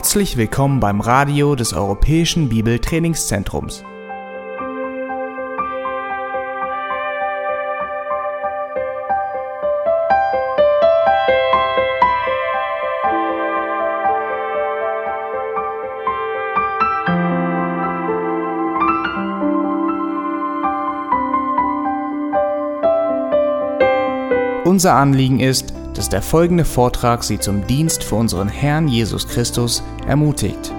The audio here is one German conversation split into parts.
Herzlich willkommen beim Radio des Europäischen Bibeltrainingszentrums. Unser Anliegen ist, dass der folgende Vortrag Sie zum Dienst für unseren Herrn Jesus Christus ermutigt.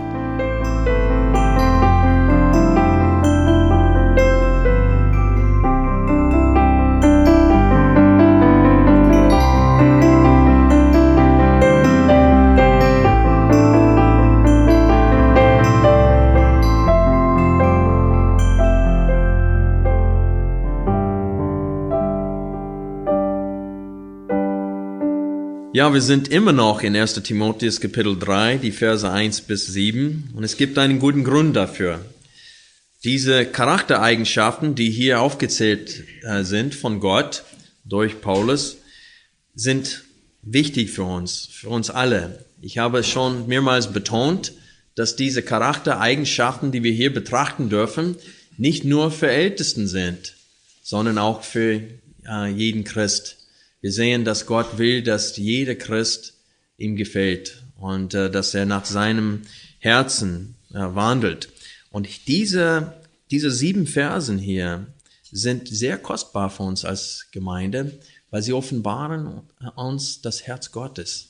Ja, wir sind immer noch in 1 Timotheus Kapitel 3, die Verse 1 bis 7. Und es gibt einen guten Grund dafür. Diese Charaktereigenschaften, die hier aufgezählt äh, sind von Gott durch Paulus, sind wichtig für uns, für uns alle. Ich habe schon mehrmals betont, dass diese Charaktereigenschaften, die wir hier betrachten dürfen, nicht nur für Ältesten sind, sondern auch für äh, jeden Christ. Wir sehen, dass Gott will, dass jeder Christ ihm gefällt und äh, dass er nach seinem Herzen äh, wandelt. Und diese, diese sieben Versen hier sind sehr kostbar für uns als Gemeinde, weil sie offenbaren uns das Herz Gottes.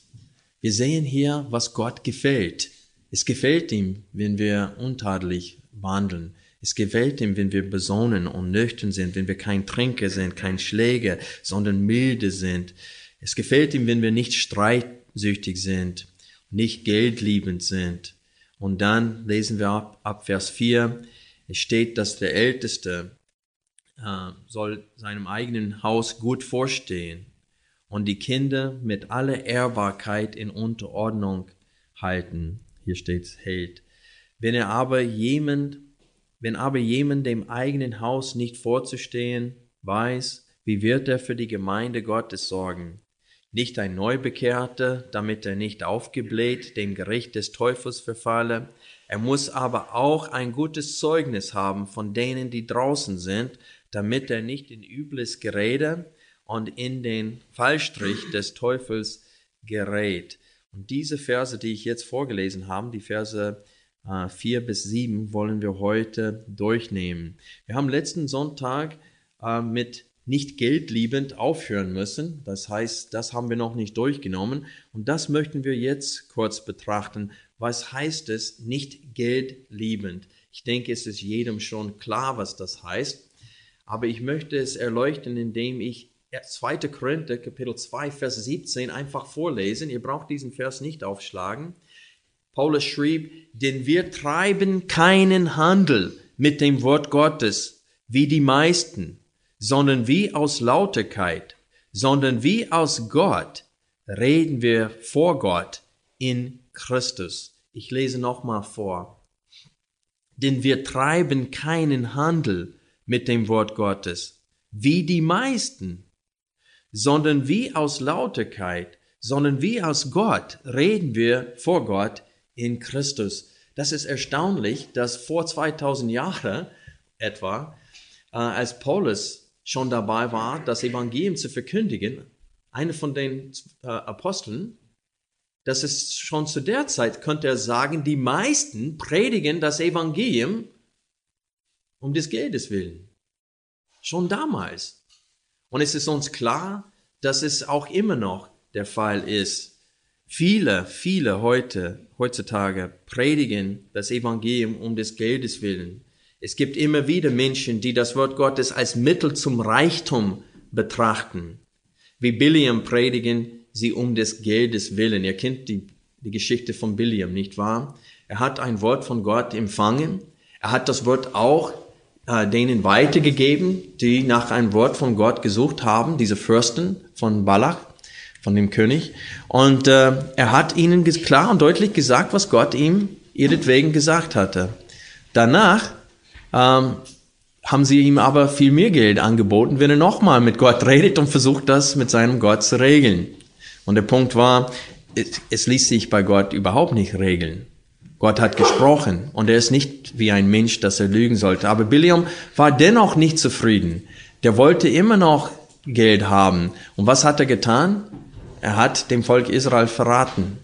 Wir sehen hier, was Gott gefällt. Es gefällt ihm, wenn wir untadelig wandeln. Es gefällt ihm, wenn wir besonnen und nüchtern sind, wenn wir kein Trinker sind, kein Schläger, sondern milde sind. Es gefällt ihm, wenn wir nicht streitsüchtig sind, nicht geldliebend sind. Und dann lesen wir ab, ab Vers 4, es steht, dass der Älteste äh, soll seinem eigenen Haus gut vorstehen und die Kinder mit aller Ehrbarkeit in Unterordnung halten. Hier steht's hält. Wenn er aber jemand wenn aber jemand dem eigenen Haus nicht vorzustehen weiß, wie wird er für die Gemeinde Gottes sorgen? Nicht ein Neubekehrter, damit er nicht aufgebläht dem Gericht des Teufels verfalle. Er muss aber auch ein gutes Zeugnis haben von denen, die draußen sind, damit er nicht in übles Gerede und in den Fallstrich des Teufels gerät. Und diese Verse, die ich jetzt vorgelesen habe, die Verse 4 äh, bis 7 wollen wir heute durchnehmen. Wir haben letzten Sonntag äh, mit nicht geldliebend aufhören müssen. Das heißt, das haben wir noch nicht durchgenommen. Und das möchten wir jetzt kurz betrachten. Was heißt es, nicht geldliebend? Ich denke, es ist jedem schon klar, was das heißt. Aber ich möchte es erleuchten, indem ich 2. Korinther, Kapitel 2, Vers 17 einfach vorlesen. Ihr braucht diesen Vers nicht aufschlagen. Paulus schrieb, denn wir treiben keinen Handel mit dem Wort Gottes wie die meisten, sondern wie aus Lauterkeit, sondern wie aus Gott reden wir vor Gott in Christus. Ich lese nochmal vor. Denn wir treiben keinen Handel mit dem Wort Gottes wie die meisten, sondern wie aus Lauterkeit, sondern wie aus Gott reden wir vor Gott in Christus. Das ist erstaunlich, dass vor 2000 Jahren etwa, äh, als Paulus schon dabei war, das Evangelium zu verkündigen, einer von den äh, Aposteln, dass es schon zu der Zeit, könnte er sagen, die meisten predigen das Evangelium um des Geldes willen. Schon damals. Und es ist uns klar, dass es auch immer noch der Fall ist. Viele, viele heute, heutzutage predigen das Evangelium um des Geldes willen. Es gibt immer wieder Menschen, die das Wort Gottes als Mittel zum Reichtum betrachten. Wie Billiam predigen sie um des Geldes willen. Ihr kennt die, die Geschichte von Billiam, nicht wahr? Er hat ein Wort von Gott empfangen. Er hat das Wort auch äh, denen weitergegeben, die nach einem Wort von Gott gesucht haben, diese Fürsten von Balach von dem König. Und äh, er hat ihnen klar und deutlich gesagt, was Gott ihm ihretwegen gesagt hatte. Danach ähm, haben sie ihm aber viel mehr Geld angeboten, wenn er nochmal mit Gott redet und versucht, das mit seinem Gott zu regeln. Und der Punkt war, es, es ließ sich bei Gott überhaupt nicht regeln. Gott hat gesprochen und er ist nicht wie ein Mensch, dass er lügen sollte. Aber Biliam war dennoch nicht zufrieden. Der wollte immer noch Geld haben. Und was hat er getan? Er hat dem Volk Israel verraten.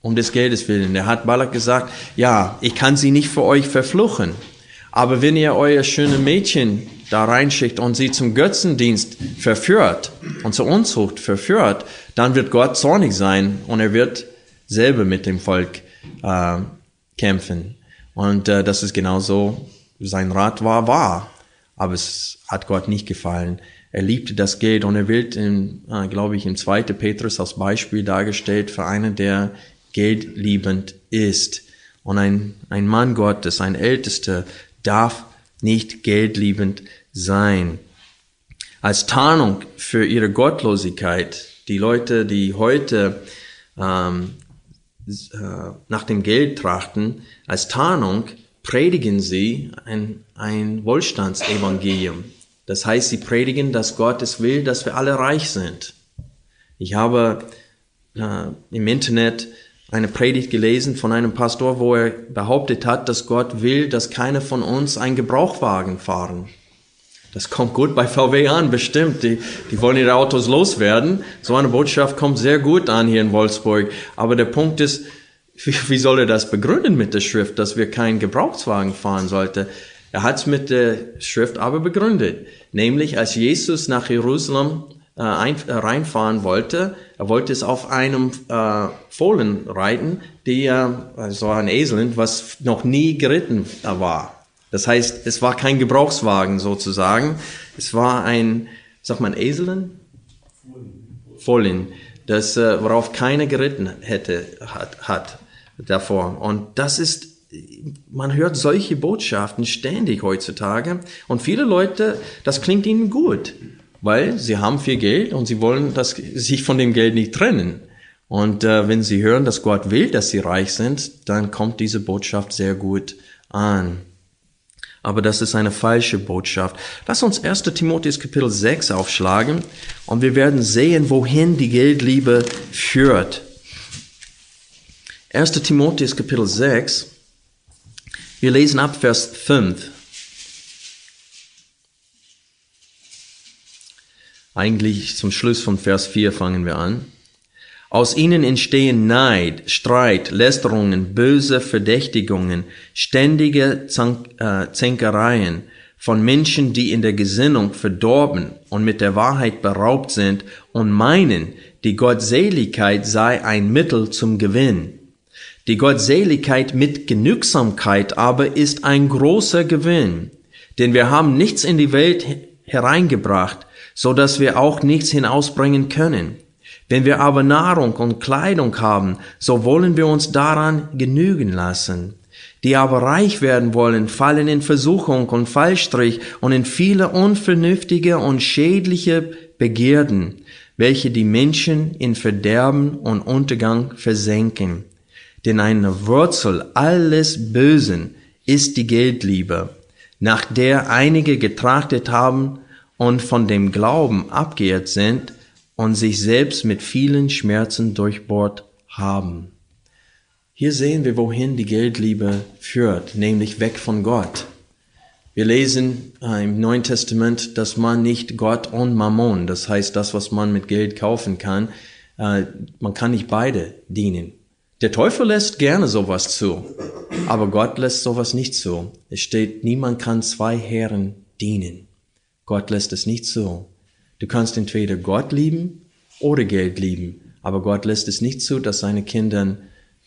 Um des Geldes willen. Er hat Balak gesagt, ja, ich kann sie nicht für euch verfluchen. Aber wenn ihr euer schöne Mädchen da reinschickt und sie zum Götzendienst verführt und zur Unzucht verführt, dann wird Gott zornig sein und er wird selber mit dem Volk äh, kämpfen. Und äh, das ist genauso, sein Rat war wahr, aber es hat Gott nicht gefallen. Er liebte das Geld und er wird, in, äh, glaube ich, im 2. Petrus als Beispiel dargestellt für einen, der geldliebend ist. Und ein, ein Mann Gottes, ein Ältester, darf nicht geldliebend sein. Als Tarnung für ihre Gottlosigkeit, die Leute, die heute ähm, äh, nach dem Geld trachten, als Tarnung predigen sie ein, ein Wohlstandsevangelium. Das heißt, sie predigen, dass Gott es will, dass wir alle reich sind. Ich habe äh, im Internet eine Predigt gelesen von einem Pastor, wo er behauptet hat, dass Gott will, dass keiner von uns einen Gebrauchwagen fahren. Das kommt gut bei VW an, bestimmt. Die, die wollen ihre Autos loswerden. So eine Botschaft kommt sehr gut an hier in Wolfsburg. Aber der Punkt ist, wie, wie soll er das begründen mit der Schrift, dass wir keinen Gebrauchswagen fahren sollten? Er hat es mit der Schrift aber begründet. Nämlich, als Jesus nach Jerusalem äh, ein, äh, reinfahren wollte, er wollte es auf einem äh, Fohlen reiten, die äh, so ein Esel, was noch nie geritten war. Das heißt, es war kein Gebrauchswagen sozusagen. Es war ein, sag mal, Eseln? Fohlen. Das, äh, worauf keiner geritten hätte, hat, hat davor. Und das ist, man hört solche Botschaften ständig heutzutage. Und viele Leute, das klingt ihnen gut, weil sie haben viel Geld und sie wollen das, sich von dem Geld nicht trennen. Und äh, wenn sie hören, dass Gott will, dass sie reich sind, dann kommt diese Botschaft sehr gut an. Aber das ist eine falsche Botschaft. Lass uns 1. Timotheus Kapitel 6 aufschlagen und wir werden sehen, wohin die Geldliebe führt. 1. Timotheus Kapitel 6. Wir lesen ab Vers 5. Eigentlich zum Schluss von Vers 4 fangen wir an. Aus ihnen entstehen Neid, Streit, Lästerungen, böse Verdächtigungen, ständige äh, Zänkereien von Menschen, die in der Gesinnung verdorben und mit der Wahrheit beraubt sind und meinen, die Gottseligkeit sei ein Mittel zum Gewinn. Die Gottseligkeit mit Genügsamkeit aber ist ein großer Gewinn, denn wir haben nichts in die Welt hereingebracht, so dass wir auch nichts hinausbringen können. Wenn wir aber Nahrung und Kleidung haben, so wollen wir uns daran genügen lassen. Die aber reich werden wollen, fallen in Versuchung und Fallstrich und in viele unvernünftige und schädliche Begierden, welche die Menschen in Verderben und Untergang versenken. Denn eine Wurzel alles Bösen ist die Geldliebe, nach der einige getrachtet haben und von dem Glauben abgeirrt sind, und sich selbst mit vielen Schmerzen durchbohrt haben. Hier sehen wir, wohin die Geldliebe führt, nämlich weg von Gott. Wir lesen im Neuen Testament, dass man nicht Gott und Mammon, das heißt das, was man mit Geld kaufen kann, äh, man kann nicht beide dienen. Der Teufel lässt gerne sowas zu, aber Gott lässt sowas nicht zu. Es steht, niemand kann zwei Herren dienen. Gott lässt es nicht zu. Du kannst entweder Gott lieben oder Geld lieben, aber Gott lässt es nicht zu, dass seine Kinder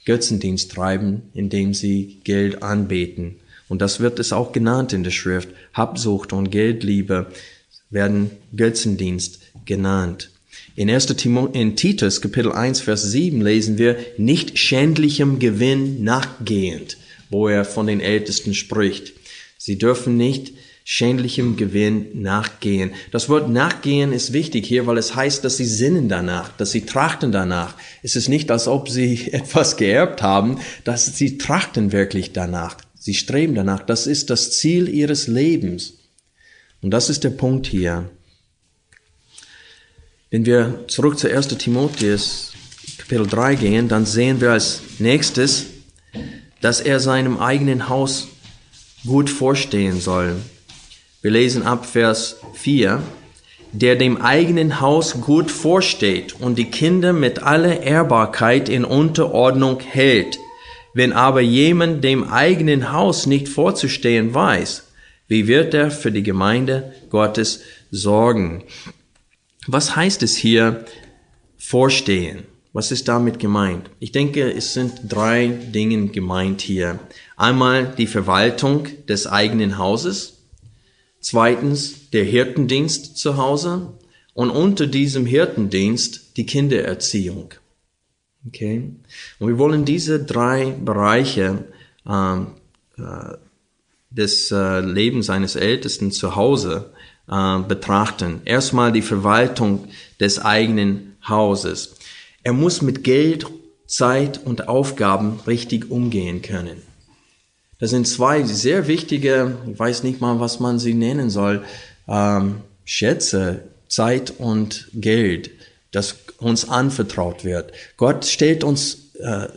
Götzendienst treiben, indem sie Geld anbeten. Und das wird es auch genannt in der Schrift. Habsucht und Geldliebe werden Götzendienst genannt. In 1. Timo in Titus Kapitel 1 Vers 7 lesen wir nicht schändlichem Gewinn nachgehend, wo er von den Ältesten spricht. Sie dürfen nicht schändlichem Gewinn nachgehen. Das Wort nachgehen ist wichtig hier, weil es heißt, dass sie sinnen danach, dass sie trachten danach. Es ist nicht, als ob sie etwas geerbt haben, dass sie trachten wirklich danach. Sie streben danach. Das ist das Ziel ihres Lebens. Und das ist der Punkt hier. Wenn wir zurück zu 1. Timotheus Kapitel 3 gehen, dann sehen wir als nächstes, dass er seinem eigenen Haus gut vorstehen soll. Wir lesen ab Vers 4, der dem eigenen Haus gut vorsteht und die Kinder mit aller Ehrbarkeit in Unterordnung hält. Wenn aber jemand dem eigenen Haus nicht vorzustehen weiß, wie wird er für die Gemeinde Gottes sorgen? Was heißt es hier vorstehen? Was ist damit gemeint? Ich denke, es sind drei Dinge gemeint hier. Einmal die Verwaltung des eigenen Hauses, zweitens der Hirtendienst zu Hause und unter diesem Hirtendienst die Kindererziehung. Okay? Und wir wollen diese drei Bereiche ähm, äh, des äh, Lebens eines Ältesten zu Hause äh, betrachten. Erstmal die Verwaltung des eigenen Hauses. Er muss mit Geld, Zeit und Aufgaben richtig umgehen können. Das sind zwei sehr wichtige, ich weiß nicht mal, was man sie nennen soll, ähm, Schätze, Zeit und Geld, das uns anvertraut wird. Gott stellt uns äh,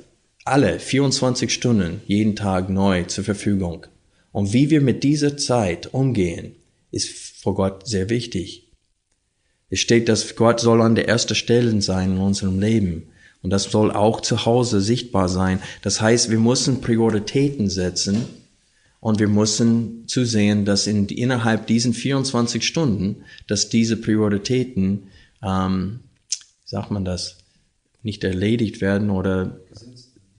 alle 24 Stunden jeden Tag neu zur Verfügung. Und wie wir mit dieser Zeit umgehen, ist vor Gott sehr wichtig. Es steht, dass Gott soll an der ersten Stelle sein in unserem Leben. Und das soll auch zu Hause sichtbar sein. Das heißt, wir müssen Prioritäten setzen und wir müssen zusehen, dass in, innerhalb diesen 24 Stunden, dass diese Prioritäten, ähm, sagt man das, nicht erledigt werden oder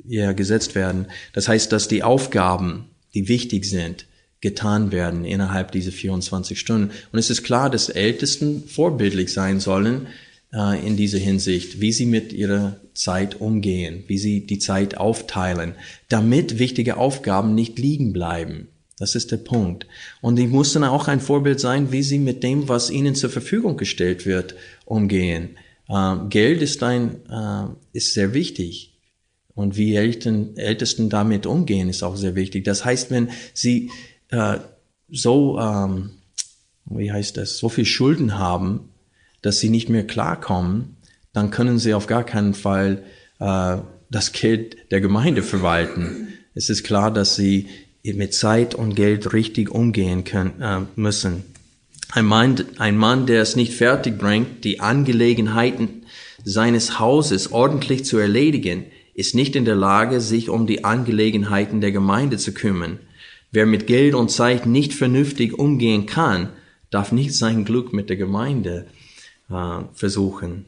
ja, gesetzt werden. Das heißt, dass die Aufgaben die wichtig sind, getan werden innerhalb dieser 24 Stunden. Und es ist klar, dass Ältesten vorbildlich sein sollen äh, in dieser Hinsicht, wie sie mit ihrer Zeit umgehen, wie sie die Zeit aufteilen, damit wichtige Aufgaben nicht liegen bleiben. Das ist der Punkt. Und die mussten auch ein Vorbild sein, wie sie mit dem, was ihnen zur Verfügung gestellt wird, umgehen. Äh, Geld ist ein, äh, ist sehr wichtig. Und wie Eltern, Ältesten damit umgehen, ist auch sehr wichtig. Das heißt, wenn sie äh, so, ähm, wie heißt das, so viel Schulden haben, dass sie nicht mehr klarkommen, dann können sie auf gar keinen Fall äh, das Geld der Gemeinde verwalten. Es ist klar, dass sie mit Zeit und Geld richtig umgehen können, äh, müssen. Ein Mann, ein Mann, der es nicht fertig bringt, die Angelegenheiten seines Hauses ordentlich zu erledigen, ist nicht in der Lage, sich um die Angelegenheiten der Gemeinde zu kümmern. Wer mit Geld und Zeit nicht vernünftig umgehen kann, darf nicht sein Glück mit der Gemeinde äh, versuchen.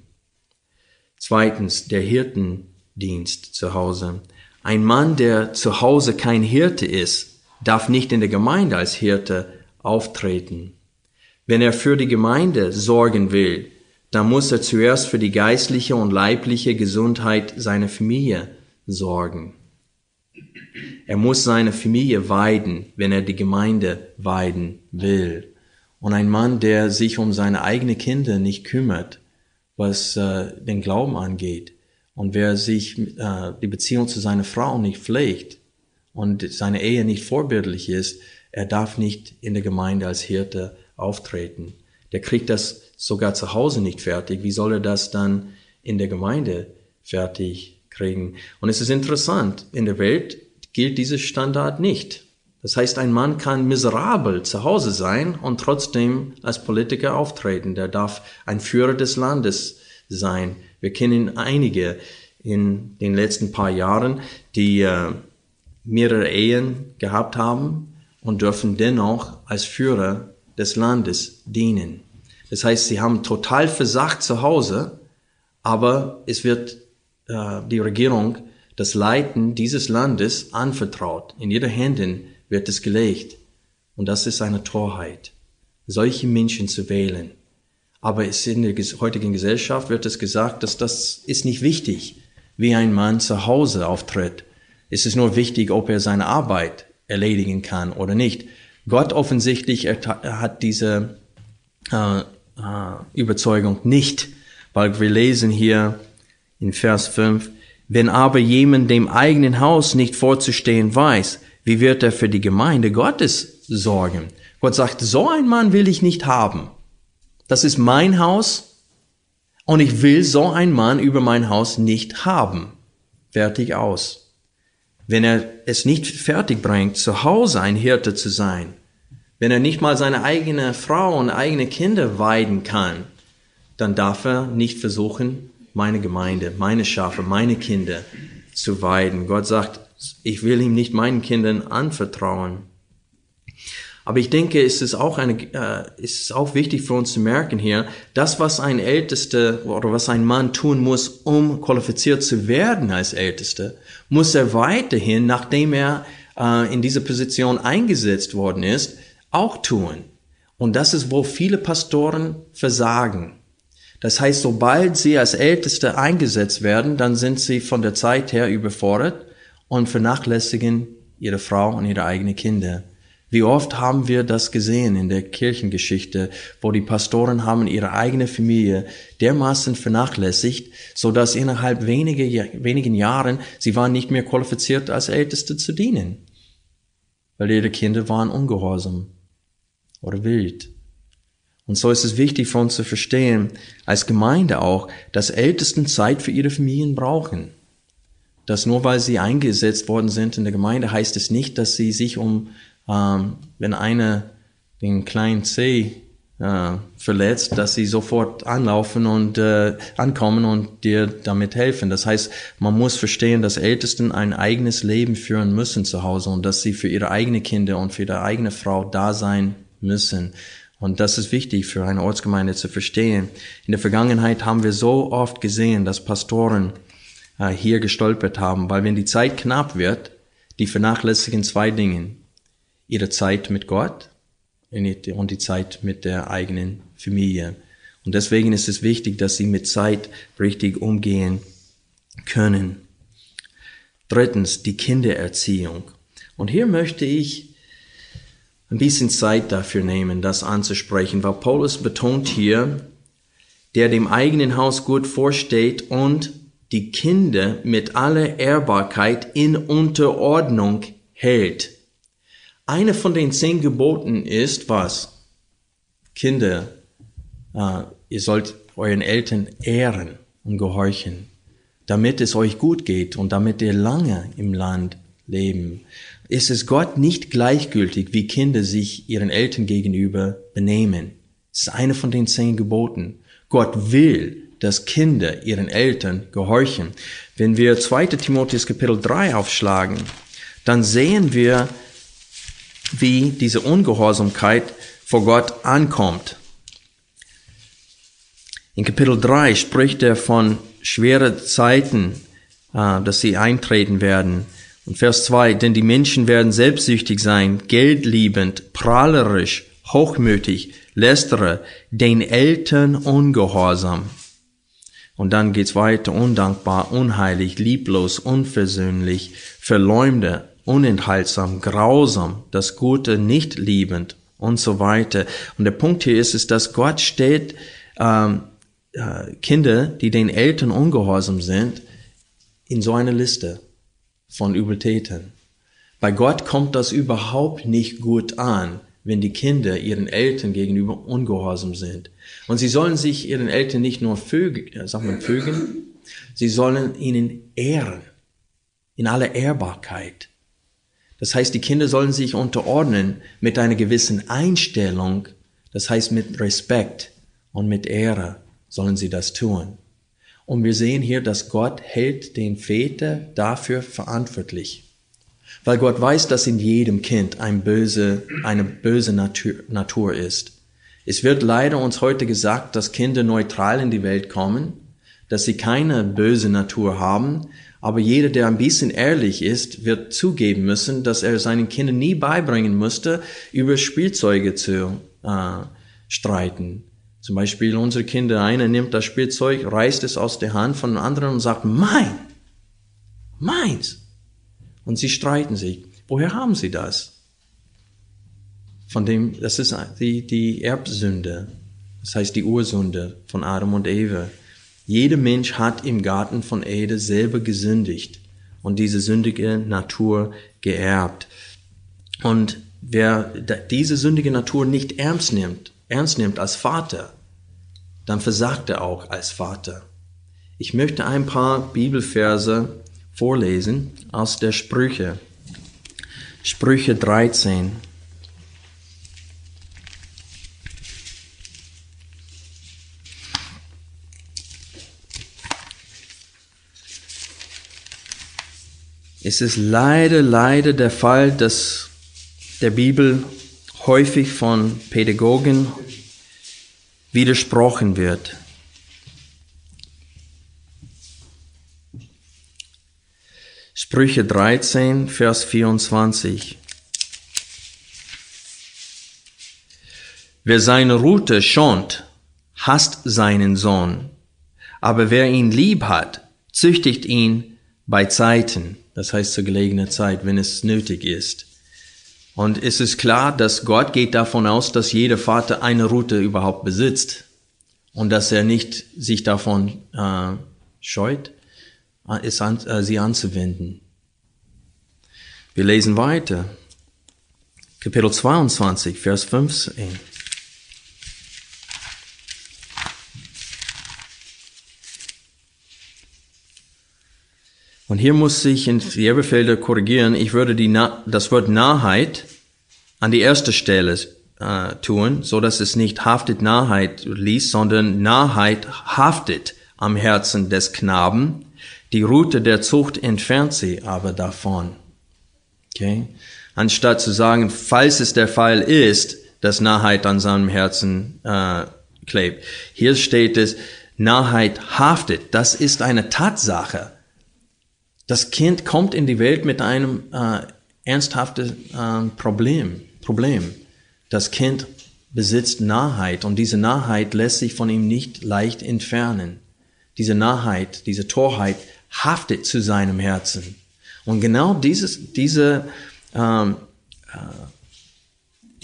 Zweitens, der Hirtendienst zu Hause. Ein Mann, der zu Hause kein Hirte ist, darf nicht in der Gemeinde als Hirte auftreten. Wenn er für die Gemeinde sorgen will, dann muss er zuerst für die geistliche und leibliche Gesundheit seiner Familie sorgen. Er muss seine Familie weiden, wenn er die Gemeinde weiden will. Und ein Mann, der sich um seine eigenen Kinder nicht kümmert, was äh, den Glauben angeht, und wer sich äh, die Beziehung zu seiner Frau nicht pflegt und seine Ehe nicht vorbildlich ist, er darf nicht in der Gemeinde als Hirte auftreten. Der kriegt das sogar zu Hause nicht fertig. Wie soll er das dann in der Gemeinde fertig kriegen? Und es ist interessant, in der Welt gilt dieser Standard nicht. Das heißt, ein Mann kann miserabel zu Hause sein und trotzdem als Politiker auftreten. Der darf ein Führer des Landes sein. Wir kennen einige in den letzten paar Jahren, die äh, mehrere Ehen gehabt haben und dürfen dennoch als Führer des Landes dienen. Das heißt, sie haben total versagt zu Hause, aber es wird äh, die Regierung das Leiten dieses Landes anvertraut. In ihre Händen wird es gelegt. Und das ist eine Torheit, solche Menschen zu wählen. Aber in der heutigen Gesellschaft wird es gesagt, dass das ist nicht wichtig, wie ein Mann zu Hause auftritt. Es ist nur wichtig, ob er seine Arbeit erledigen kann oder nicht. Gott offensichtlich hat diese äh, äh, Überzeugung nicht, weil wir lesen hier in Vers 5, wenn aber jemand dem eigenen Haus nicht vorzustehen weiß, wie wird er für die Gemeinde Gottes sorgen? Gott sagt, so ein Mann will ich nicht haben. Das ist mein Haus und ich will so ein Mann über mein Haus nicht haben. Fertig aus. wenn er es nicht fertig bringt, zu Hause ein Hirte zu sein, wenn er nicht mal seine eigene Frau und eigene Kinder weiden kann, dann darf er nicht versuchen, meine Gemeinde, meine Schafe, meine Kinder zu weiden. Gott sagt, ich will ihm nicht meinen Kindern anvertrauen. Aber ich denke, es ist auch eine, äh, es ist auch wichtig für uns zu merken hier, das, was ein Ältester oder was ein Mann tun muss, um qualifiziert zu werden als Ältester, muss er weiterhin, nachdem er äh, in diese Position eingesetzt worden ist, auch tun. Und das ist, wo viele Pastoren versagen. Das heißt, sobald sie als Älteste eingesetzt werden, dann sind sie von der Zeit her überfordert und vernachlässigen ihre Frau und ihre eigenen Kinder. Wie oft haben wir das gesehen in der Kirchengeschichte, wo die Pastoren haben ihre eigene Familie dermaßen vernachlässigt, so dass innerhalb wenige, wenigen Jahren sie waren nicht mehr qualifiziert als Älteste zu dienen, weil ihre Kinder waren ungehorsam oder wild. Und so ist es wichtig für uns zu verstehen, als Gemeinde auch, dass Ältesten Zeit für ihre Familien brauchen. Dass nur weil sie eingesetzt worden sind in der Gemeinde, heißt es nicht, dass sie sich um ähm, wenn einer den kleinen C äh, verletzt, dass sie sofort anlaufen und äh, ankommen und dir damit helfen. Das heißt, man muss verstehen, dass Ältesten ein eigenes Leben führen müssen zu Hause und dass sie für ihre eigenen Kinder und für ihre eigene Frau da sein müssen. Und das ist wichtig für eine Ortsgemeinde zu verstehen. In der Vergangenheit haben wir so oft gesehen, dass Pastoren äh, hier gestolpert haben, weil wenn die Zeit knapp wird, die vernachlässigen zwei Dinge ihre Zeit mit Gott und die Zeit mit der eigenen Familie. Und deswegen ist es wichtig, dass sie mit Zeit richtig umgehen können. Drittens, die Kindererziehung. Und hier möchte ich ein bisschen Zeit dafür nehmen, das anzusprechen, weil Paulus betont hier, der dem eigenen Haus gut vorsteht und die Kinder mit aller Ehrbarkeit in Unterordnung hält. Eine von den zehn Geboten ist was? Kinder, äh, ihr sollt euren Eltern ehren und gehorchen, damit es euch gut geht und damit ihr lange im Land leben. Ist es Gott nicht gleichgültig, wie Kinder sich ihren Eltern gegenüber benehmen? Es ist eine von den zehn Geboten. Gott will, dass Kinder ihren Eltern gehorchen. Wenn wir 2. Timotheus Kapitel 3 aufschlagen, dann sehen wir, wie diese Ungehorsamkeit vor Gott ankommt. In Kapitel 3 spricht er von schweren Zeiten, äh, dass sie eintreten werden. Und Vers 2, denn die Menschen werden selbstsüchtig sein, geldliebend, prahlerisch, hochmütig, lästere, den Eltern ungehorsam. Und dann geht's weiter, undankbar, unheilig, lieblos, unversöhnlich, verleumder, unenthaltsam, grausam, das Gute nicht liebend und so weiter. Und der Punkt hier ist, ist dass Gott steht ähm, äh, Kinder, die den Eltern ungehorsam sind, in so eine Liste von Übeltätern. Bei Gott kommt das überhaupt nicht gut an, wenn die Kinder ihren Eltern gegenüber ungehorsam sind. Und sie sollen sich ihren Eltern nicht nur fügen, äh, fügen, sie sollen ihnen ehren, in aller Ehrbarkeit. Das heißt, die Kinder sollen sich unterordnen mit einer gewissen Einstellung, das heißt mit Respekt und mit Ehre sollen sie das tun. Und wir sehen hier, dass Gott hält den Väter dafür verantwortlich. Weil Gott weiß, dass in jedem Kind ein böse, eine böse Natur, Natur ist. Es wird leider uns heute gesagt, dass Kinder neutral in die Welt kommen, dass sie keine böse Natur haben, aber jeder, der ein bisschen ehrlich ist, wird zugeben müssen, dass er seinen Kindern nie beibringen musste, über Spielzeuge zu äh, streiten. Zum Beispiel unsere Kinder, einer nimmt das Spielzeug, reißt es aus der Hand von einem anderen und sagt, mein, meins. Und sie streiten sich. Woher haben sie das? Von dem, das ist die, die Erbsünde. Das heißt die Ursünde von Adam und Eva. Jeder Mensch hat im Garten von Ede selber gesündigt und diese sündige Natur geerbt. Und wer diese sündige Natur nicht ernst nimmt, ernst nimmt als Vater, dann versagt er auch als Vater. Ich möchte ein paar Bibelverse vorlesen aus der Sprüche. Sprüche 13. Es ist leider, leider der Fall, dass der Bibel häufig von Pädagogen widersprochen wird. Sprüche 13, Vers 24. Wer seine Rute schont, hasst seinen Sohn, aber wer ihn lieb hat, züchtigt ihn bei Zeiten das heißt zur gelegenen Zeit, wenn es nötig ist. Und es ist klar, dass Gott geht davon aus, dass jeder Vater eine Route überhaupt besitzt und dass er nicht sich davon äh, scheut, es an, äh, sie anzuwenden. Wir lesen weiter. Kapitel 22, Vers 15. Und hier muss ich in Jerbefelder korrigieren. Ich würde die Na das Wort Nahheit an die erste Stelle äh, tun, so dass es nicht haftet Nahheit liest, sondern Nahheit haftet am Herzen des Knaben. Die Route der Zucht entfernt sie aber davon. Okay? Anstatt zu sagen, falls es der Fall ist, dass Nahheit an seinem Herzen äh, klebt. Hier steht es, Nahheit haftet. Das ist eine Tatsache. Das Kind kommt in die Welt mit einem äh, ernsthaften äh, Problem, Problem. Das Kind besitzt Nahheit und diese Nahheit lässt sich von ihm nicht leicht entfernen. Diese Nahheit, diese Torheit haftet zu seinem Herzen. Und genau dieses, diese ähm, äh,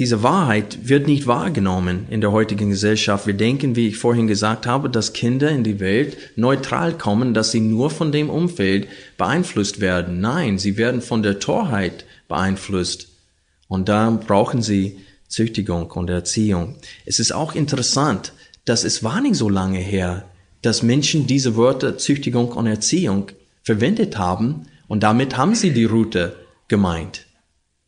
diese Wahrheit wird nicht wahrgenommen in der heutigen Gesellschaft. Wir denken, wie ich vorhin gesagt habe, dass Kinder in die Welt neutral kommen, dass sie nur von dem Umfeld beeinflusst werden. Nein, sie werden von der Torheit beeinflusst. Und da brauchen sie Züchtigung und Erziehung. Es ist auch interessant, dass es war nicht so lange her, dass Menschen diese Wörter Züchtigung und Erziehung verwendet haben und damit haben sie die Route gemeint.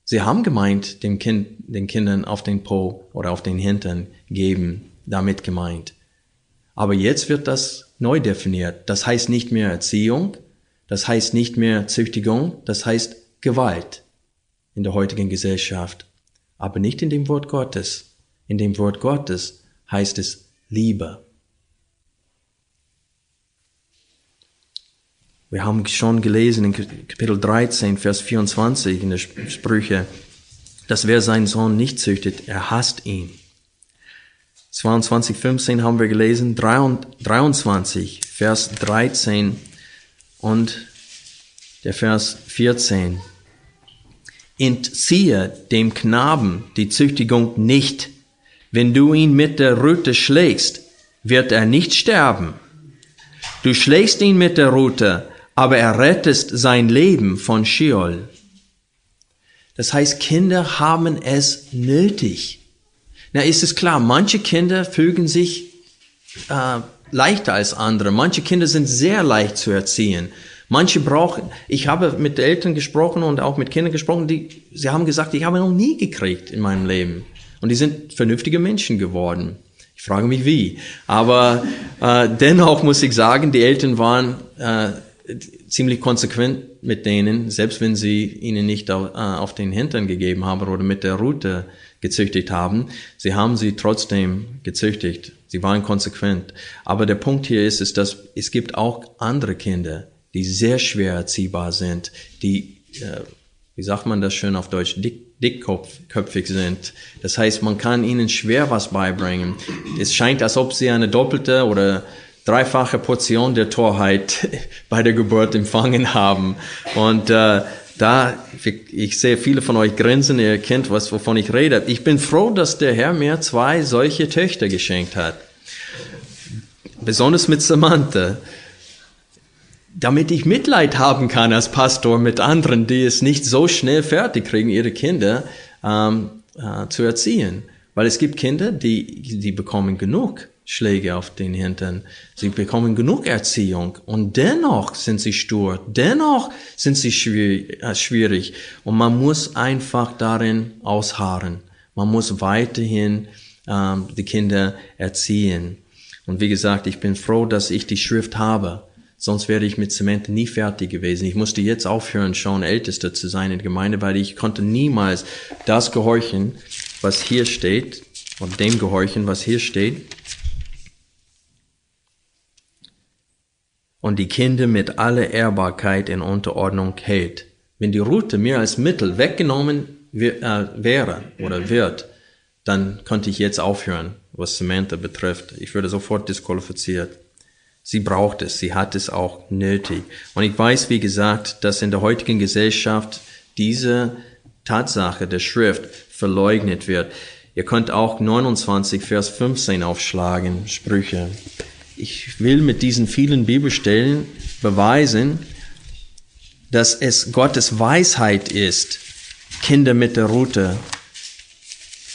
Sie haben gemeint, dem kind, den Kindern auf den Po oder auf den Hintern geben, damit gemeint. Aber jetzt wird das neu definiert. Das heißt nicht mehr Erziehung, das heißt nicht mehr Züchtigung, das heißt Gewalt in der heutigen Gesellschaft. Aber nicht in dem Wort Gottes. In dem Wort Gottes heißt es Liebe. Wir haben schon gelesen in Kapitel 13, Vers 24 in der Sprüche, dass wer seinen Sohn nicht züchtet, er hasst ihn. 22, 15 haben wir gelesen, 23, Vers 13 und der Vers 14. Entziehe dem Knaben die Züchtigung nicht. Wenn du ihn mit der Rute schlägst, wird er nicht sterben. Du schlägst ihn mit der Rute, aber er rettest sein Leben von Sheol. Das heißt, Kinder haben es nötig. Na, ist es klar, manche Kinder fügen sich äh, leichter als andere. Manche Kinder sind sehr leicht zu erziehen. Manche brauchen, ich habe mit Eltern gesprochen und auch mit Kindern gesprochen, die, sie haben gesagt, ich habe noch nie gekriegt in meinem Leben. Und die sind vernünftige Menschen geworden. Ich frage mich wie. Aber äh, dennoch muss ich sagen, die Eltern waren äh, ziemlich konsequent mit denen, selbst wenn sie ihnen nicht auf, äh, auf den Hintern gegeben haben oder mit der Rute gezüchtigt haben. Sie haben sie trotzdem gezüchtigt. Sie waren konsequent. Aber der Punkt hier ist, ist, dass es gibt auch andere Kinder, die sehr schwer erziehbar sind, die, äh, wie sagt man das schön auf Deutsch, dick, dickköpfig sind. Das heißt, man kann ihnen schwer was beibringen. Es scheint, als ob sie eine doppelte oder dreifache Portion der Torheit bei der Geburt empfangen haben. Und äh, da, ich sehe viele von euch grinsen, ihr kennt was, wovon ich rede. Ich bin froh, dass der Herr mir zwei solche Töchter geschenkt hat. Besonders mit Samantha. Damit ich Mitleid haben kann als Pastor mit anderen, die es nicht so schnell fertig kriegen, ihre Kinder ähm, äh, zu erziehen. Weil es gibt Kinder, die, die bekommen genug Schläge auf den Hintern. Sie bekommen genug Erziehung und dennoch sind sie stur, dennoch sind sie äh, schwierig und man muss einfach darin ausharren. Man muss weiterhin ähm, die Kinder erziehen. Und wie gesagt, ich bin froh, dass ich die Schrift habe. Sonst wäre ich mit Zement nie fertig gewesen. Ich musste jetzt aufhören, schon Ältester zu sein in der Gemeinde, weil ich konnte niemals das gehorchen, was hier steht, und dem gehorchen, was hier steht. Und die Kinder mit aller Ehrbarkeit in Unterordnung hält. Wenn die Route mir als Mittel weggenommen äh, wäre oder wird, dann könnte ich jetzt aufhören, was Samantha betrifft. Ich würde sofort disqualifiziert. Sie braucht es, sie hat es auch nötig. Und ich weiß, wie gesagt, dass in der heutigen Gesellschaft diese Tatsache der Schrift verleugnet wird. Ihr könnt auch 29, Vers 15 aufschlagen, Sprüche. Ich will mit diesen vielen Bibelstellen beweisen, dass es Gottes Weisheit ist, Kinder mit der Rute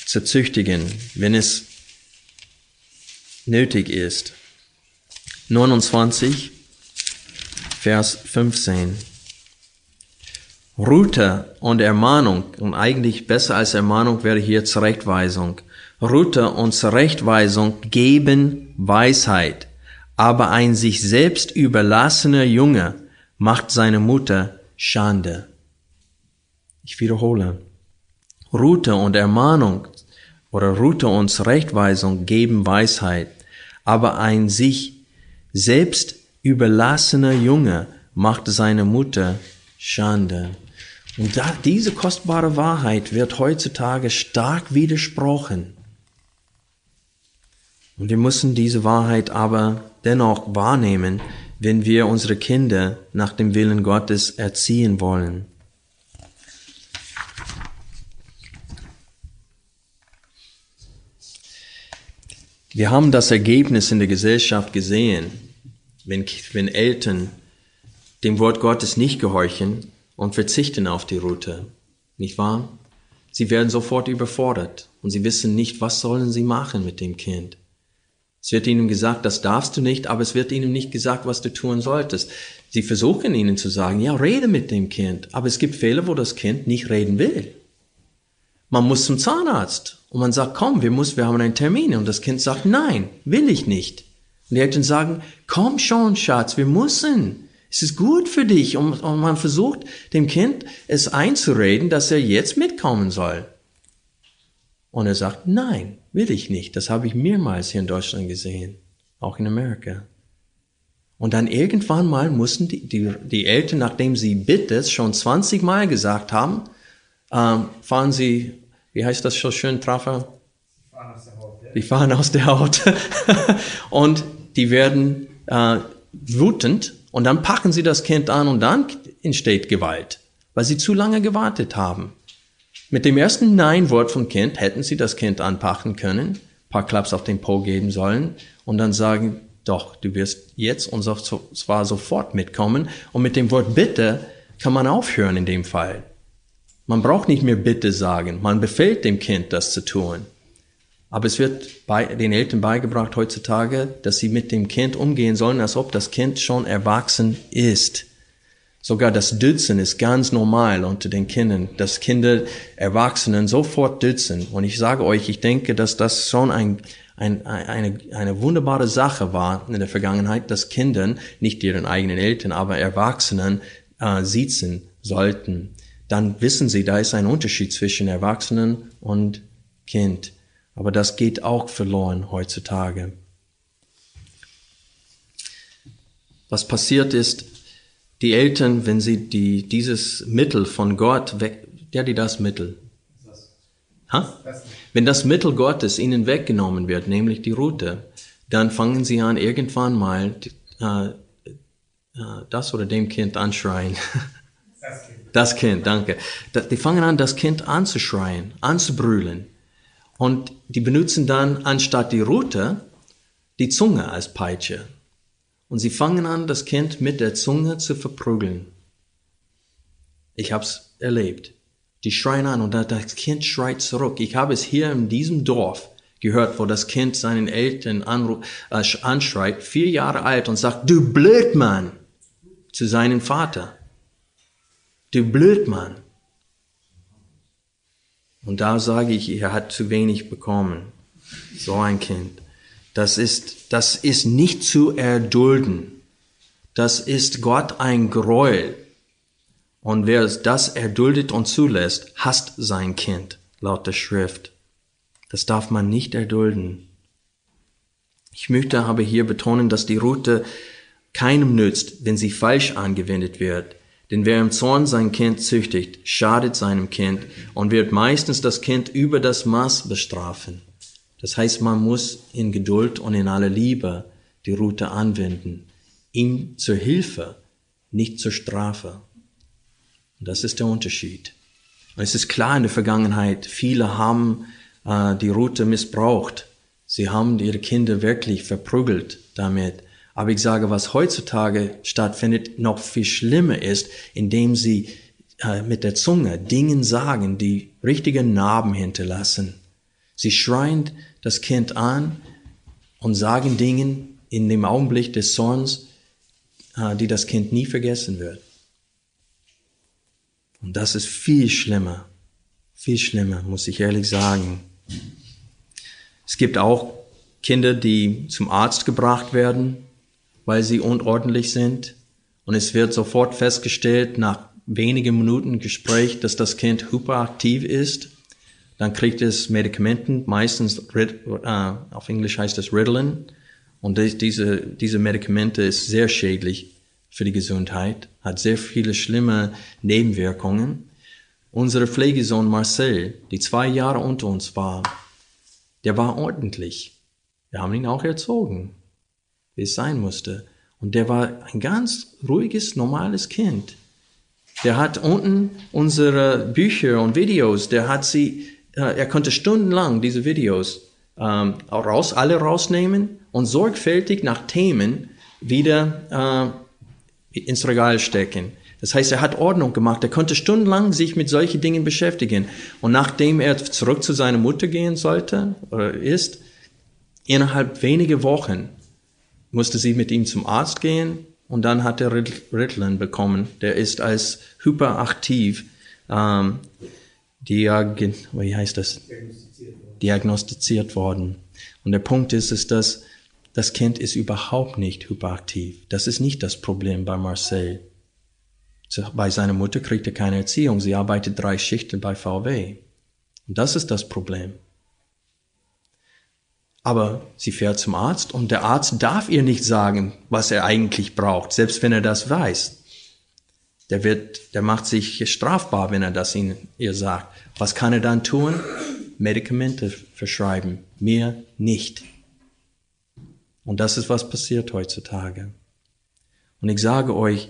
zu züchtigen, wenn es nötig ist. 29, Vers 15. Rute und Ermahnung, und eigentlich besser als Ermahnung wäre hier Zurechtweisung. Rute und Zurechtweisung geben Weisheit, aber ein sich selbst überlassener Junge macht seine Mutter Schande. Ich wiederhole. Rute und Ermahnung oder Rute und Zurechtweisung geben Weisheit, aber ein sich selbst überlassener Junge macht seine Mutter Schande. Und da, diese kostbare Wahrheit wird heutzutage stark widersprochen. Und wir müssen diese Wahrheit aber dennoch wahrnehmen, wenn wir unsere Kinder nach dem Willen Gottes erziehen wollen. Wir haben das Ergebnis in der Gesellschaft gesehen, wenn, wenn Eltern dem Wort Gottes nicht gehorchen und verzichten auf die Route. Nicht wahr? Sie werden sofort überfordert und sie wissen nicht, was sollen sie machen mit dem Kind. Es wird ihnen gesagt, das darfst du nicht, aber es wird ihnen nicht gesagt, was du tun solltest. Sie versuchen ihnen zu sagen, ja, rede mit dem Kind, aber es gibt Fälle, wo das Kind nicht reden will. Man muss zum Zahnarzt und man sagt, komm, wir, müssen, wir haben einen Termin. Und das Kind sagt, nein, will ich nicht. Und die Eltern sagen, komm schon, Schatz, wir müssen. Es ist gut für dich. Und, und man versucht dem Kind es einzureden, dass er jetzt mitkommen soll. Und er sagt, nein, will ich nicht. Das habe ich mehrmals hier in Deutschland gesehen. Auch in Amerika. Und dann irgendwann mal mussten die, die, die Eltern, nachdem sie bitte schon 20 Mal gesagt haben, ähm, fahren sie wie heißt das so schön, Traffer? Die fahren aus der Haut. und die werden äh, wütend und dann packen sie das Kind an und dann entsteht Gewalt, weil sie zu lange gewartet haben. Mit dem ersten Nein-Wort vom Kind hätten sie das Kind anpacken können, paar Klaps auf den Po geben sollen und dann sagen, doch, du wirst jetzt und zwar sofort mitkommen. Und mit dem Wort Bitte kann man aufhören in dem Fall. Man braucht nicht mehr Bitte sagen. Man befehlt dem Kind, das zu tun. Aber es wird bei den Eltern beigebracht heutzutage, dass sie mit dem Kind umgehen sollen, als ob das Kind schon erwachsen ist. Sogar das Dützen ist ganz normal unter den Kindern, dass Kinder Erwachsenen sofort dützen. Und ich sage euch, ich denke, dass das schon ein, ein, eine, eine wunderbare Sache war in der Vergangenheit, dass Kinder, nicht ihren eigenen Eltern, aber Erwachsenen äh, sitzen sollten dann wissen sie, da ist ein Unterschied zwischen Erwachsenen und Kind. Aber das geht auch verloren heutzutage. Was passiert ist, die Eltern, wenn sie die, dieses Mittel von Gott weg, ja, die das Mittel. Ha? Wenn das Mittel Gottes ihnen weggenommen wird, nämlich die Route, dann fangen sie an, irgendwann mal äh, äh, das oder dem Kind anschreien. Das Kind. Das Kind, danke. Die fangen an, das Kind anzuschreien, anzubrüllen. Und die benutzen dann anstatt die Rute die Zunge als Peitsche. Und sie fangen an, das Kind mit der Zunge zu verprügeln. Ich hab's erlebt. Die schreien an und das Kind schreit zurück. Ich habe es hier in diesem Dorf gehört, wo das Kind seinen Eltern äh, anschreit, vier Jahre alt und sagt, du Blödmann, zu seinem Vater. Du Blödmann. Und da sage ich, er hat zu wenig bekommen. So ein Kind. Das ist, das ist nicht zu erdulden. Das ist Gott ein Gräuel. Und wer das erduldet und zulässt, hasst sein Kind, laut der Schrift. Das darf man nicht erdulden. Ich möchte aber hier betonen, dass die Route keinem nützt, wenn sie falsch angewendet wird. Denn wer im Zorn sein Kind züchtigt, schadet seinem Kind und wird meistens das Kind über das Maß bestrafen. Das heißt, man muss in Geduld und in aller Liebe die Route anwenden. Ihm zur Hilfe, nicht zur Strafe. Und das ist der Unterschied. Und es ist klar in der Vergangenheit, viele haben äh, die Route missbraucht. Sie haben ihre Kinder wirklich verprügelt damit. Aber ich sage, was heutzutage stattfindet, noch viel schlimmer ist, indem sie äh, mit der Zunge Dingen sagen, die richtige Narben hinterlassen. Sie schreien das Kind an und sagen Dingen in dem Augenblick des Zorns, äh, die das Kind nie vergessen wird. Und das ist viel schlimmer, viel schlimmer, muss ich ehrlich sagen. Es gibt auch Kinder, die zum Arzt gebracht werden, weil sie unordentlich sind. Und es wird sofort festgestellt, nach wenigen Minuten Gespräch, dass das Kind hyperaktiv ist. Dann kriegt es Medikamenten, meistens äh, auf Englisch heißt es Ritalin. Und diese, diese Medikamente ist sehr schädlich für die Gesundheit, hat sehr viele schlimme Nebenwirkungen. Unser Pflegesohn Marcel, die zwei Jahre unter uns war, der war ordentlich. Wir haben ihn auch erzogen, wie es sein musste. Und der war ein ganz ruhiges, normales Kind. Der hat unten unsere Bücher und Videos, der hat sie, er konnte stundenlang diese Videos ähm, raus, alle rausnehmen und sorgfältig nach Themen wieder äh, ins Regal stecken. Das heißt, er hat Ordnung gemacht. Er konnte stundenlang sich mit solchen Dingen beschäftigen. Und nachdem er zurück zu seiner Mutter gehen sollte oder ist, innerhalb weniger Wochen musste sie mit ihm zum Arzt gehen und dann hat er Ritalin bekommen. Der ist als hyperaktiv ähm, diag wie heißt das? Diagnostiziert worden. diagnostiziert worden. Und der Punkt ist, ist, dass das Kind ist überhaupt nicht hyperaktiv. Das ist nicht das Problem bei Marcel. Bei seiner Mutter kriegt er keine Erziehung. Sie arbeitet drei Schichten bei VW. Und das ist das Problem. Aber sie fährt zum Arzt und der Arzt darf ihr nicht sagen, was er eigentlich braucht, selbst wenn er das weiß. Der wird, der macht sich strafbar, wenn er das ihnen, ihr sagt. Was kann er dann tun? Medikamente verschreiben. Mir nicht. Und das ist, was passiert heutzutage. Und ich sage euch,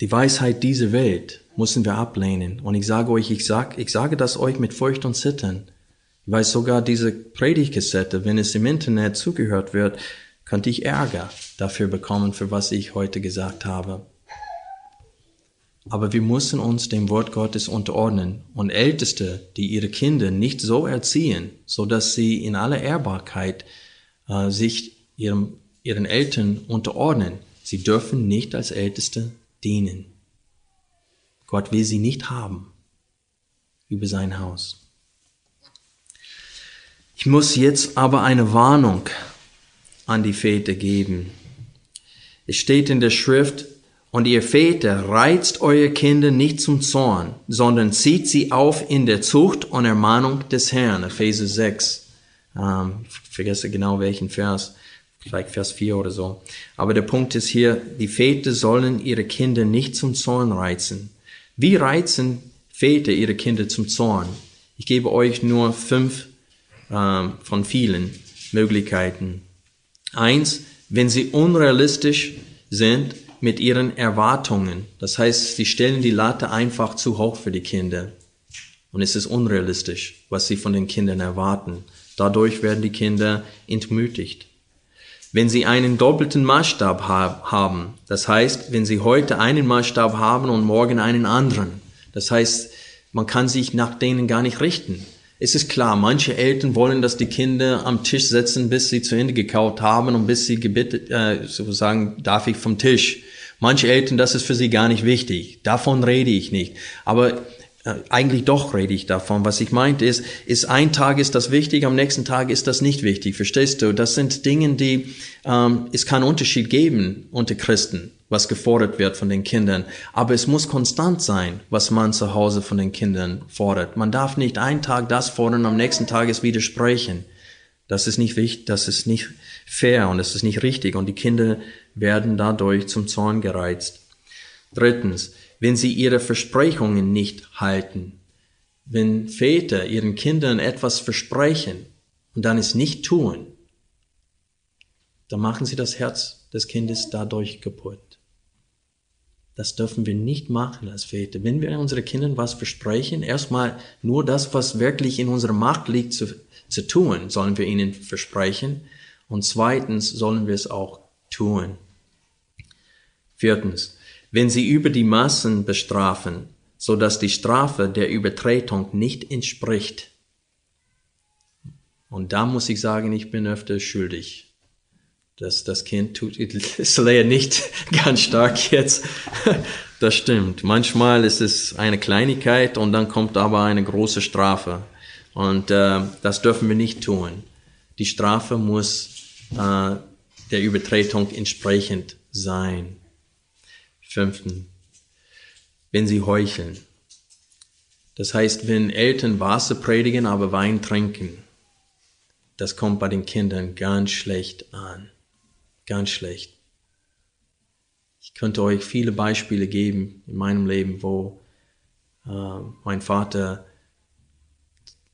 die Weisheit dieser Welt müssen wir ablehnen. Und ich sage euch, ich, sag, ich sage das euch mit Furcht und Zittern. Ich weiß sogar diese Predigtkassette, wenn es im Internet zugehört wird, könnte ich Ärger dafür bekommen, für was ich heute gesagt habe. Aber wir müssen uns dem Wort Gottes unterordnen und Älteste, die ihre Kinder nicht so erziehen, so dass sie in aller Ehrbarkeit äh, sich ihrem, ihren Eltern unterordnen, sie dürfen nicht als Älteste dienen. Gott will sie nicht haben über sein Haus. Ich muss jetzt aber eine Warnung an die Väter geben. Es steht in der Schrift, und ihr Väter reizt eure Kinder nicht zum Zorn, sondern zieht sie auf in der Zucht und Ermahnung des Herrn. Epheser 6. Ähm, ich vergesse genau welchen Vers vielleicht Vers 4 oder so. Aber der Punkt ist hier, die Väter sollen ihre Kinder nicht zum Zorn reizen. Wie reizen Väter ihre Kinder zum Zorn? Ich gebe euch nur fünf äh, von vielen Möglichkeiten. Eins, wenn sie unrealistisch sind mit ihren Erwartungen. Das heißt, sie stellen die Latte einfach zu hoch für die Kinder. Und es ist unrealistisch, was sie von den Kindern erwarten. Dadurch werden die Kinder entmütigt. Wenn Sie einen doppelten Maßstab haben, das heißt, wenn Sie heute einen Maßstab haben und morgen einen anderen, das heißt, man kann sich nach denen gar nicht richten. Es ist klar, manche Eltern wollen, dass die Kinder am Tisch sitzen, bis sie zu Ende gekaut haben und bis sie gebeten, äh, sozusagen, darf ich vom Tisch. Manche Eltern, das ist für sie gar nicht wichtig. Davon rede ich nicht. Aber äh, eigentlich doch rede ich davon. Was ich meinte ist, ist ein Tag ist das wichtig, am nächsten Tag ist das nicht wichtig. Verstehst du? Das sind Dinge, die ähm, es kann Unterschied geben unter Christen, was gefordert wird von den Kindern. Aber es muss konstant sein, was man zu Hause von den Kindern fordert. Man darf nicht einen Tag das fordern, am nächsten Tag es widersprechen. Das ist nicht wichtig, das ist nicht fair und das ist nicht richtig und die Kinder werden dadurch zum Zorn gereizt. Drittens, wenn sie ihre Versprechungen nicht halten. Wenn Väter ihren Kindern etwas versprechen und dann es nicht tun, dann machen sie das Herz des Kindes dadurch kaputt. Das dürfen wir nicht machen als Väter. Wenn wir unseren Kindern was versprechen, erstmal nur das, was wirklich in unserer Macht liegt zu, zu tun, sollen wir ihnen versprechen. Und zweitens sollen wir es auch tun. Viertens, wenn sie über die Massen bestrafen, so dass die Strafe der Übertretung nicht entspricht. Und da muss ich sagen, ich bin öfter schuldig. Dass das Kind tut, ist leider nicht ganz stark jetzt. Das stimmt. Manchmal ist es eine Kleinigkeit und dann kommt aber eine große Strafe. Und äh, das dürfen wir nicht tun. Die Strafe muss äh, der Übertretung entsprechend sein. Fünften, wenn sie heucheln. Das heißt, wenn Eltern Wasser predigen, aber Wein trinken, das kommt bei den Kindern ganz schlecht an. Ganz schlecht. Ich könnte euch viele Beispiele geben in meinem Leben, wo äh, mein Vater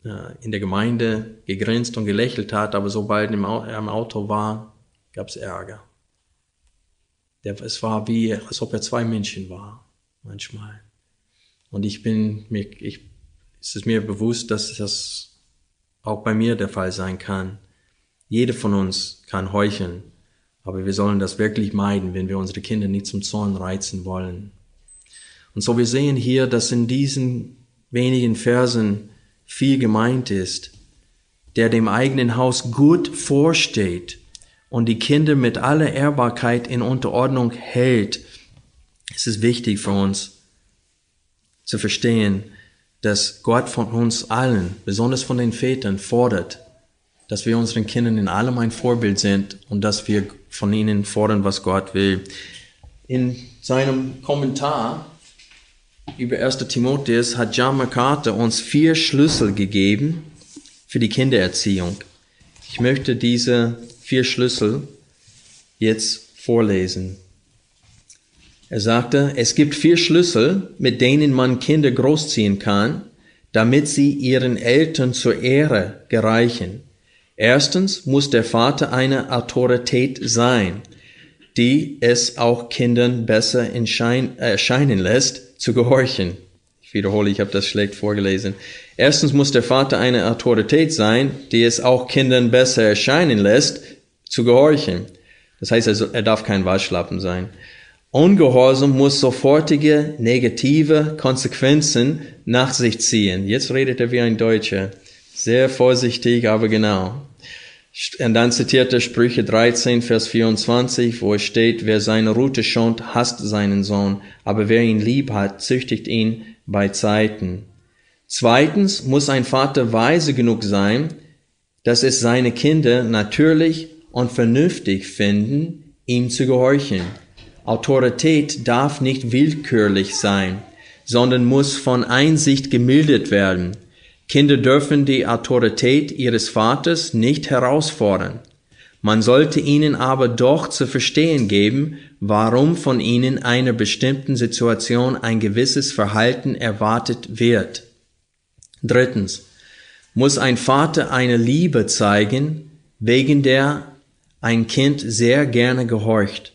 äh, in der Gemeinde gegrinst und gelächelt hat, aber sobald er im Auto war, gab es Ärger. Der, es war wie, als ob er zwei Menschen war, manchmal. Und ich bin mir, ich, es ist mir bewusst, dass das auch bei mir der Fall sein kann. Jeder von uns kann heucheln, aber wir sollen das wirklich meiden, wenn wir unsere Kinder nicht zum Zorn reizen wollen. Und so wir sehen hier, dass in diesen wenigen Versen viel gemeint ist, der dem eigenen Haus gut vorsteht und die Kinder mit aller Ehrbarkeit in Unterordnung hält, es ist wichtig für uns zu verstehen, dass Gott von uns allen, besonders von den Vätern, fordert, dass wir unseren Kindern in allem ein Vorbild sind und dass wir von ihnen fordern, was Gott will. In seinem Kommentar über 1. Timotheus hat John MacArthur uns vier Schlüssel gegeben für die Kindererziehung. Ich möchte diese vier Schlüssel jetzt vorlesen. Er sagte, es gibt vier Schlüssel, mit denen man Kinder großziehen kann, damit sie ihren Eltern zur Ehre gereichen. Erstens muss der Vater eine Autorität sein, die es auch Kindern besser erscheinen lässt, zu gehorchen. Ich wiederhole, ich habe das schlecht vorgelesen. Erstens muss der Vater eine Autorität sein, die es auch Kindern besser erscheinen lässt, zu gehorchen. Das heißt also, er darf kein Waschlappen sein. Ungehorsam muss sofortige negative Konsequenzen nach sich ziehen. Jetzt redet er wie ein Deutscher. Sehr vorsichtig, aber genau. Und dann zitiert er Sprüche 13, Vers 24, wo es steht, wer seine Rute schont, hasst seinen Sohn, aber wer ihn lieb hat, züchtigt ihn bei Zeiten. Zweitens muss ein Vater weise genug sein, dass es seine Kinder natürlich und vernünftig finden, ihm zu gehorchen. Autorität darf nicht willkürlich sein, sondern muss von Einsicht gemildert werden. Kinder dürfen die Autorität ihres Vaters nicht herausfordern. Man sollte ihnen aber doch zu verstehen geben, warum von ihnen einer bestimmten Situation ein gewisses Verhalten erwartet wird. Drittens muss ein Vater eine Liebe zeigen, wegen der ein Kind sehr gerne gehorcht.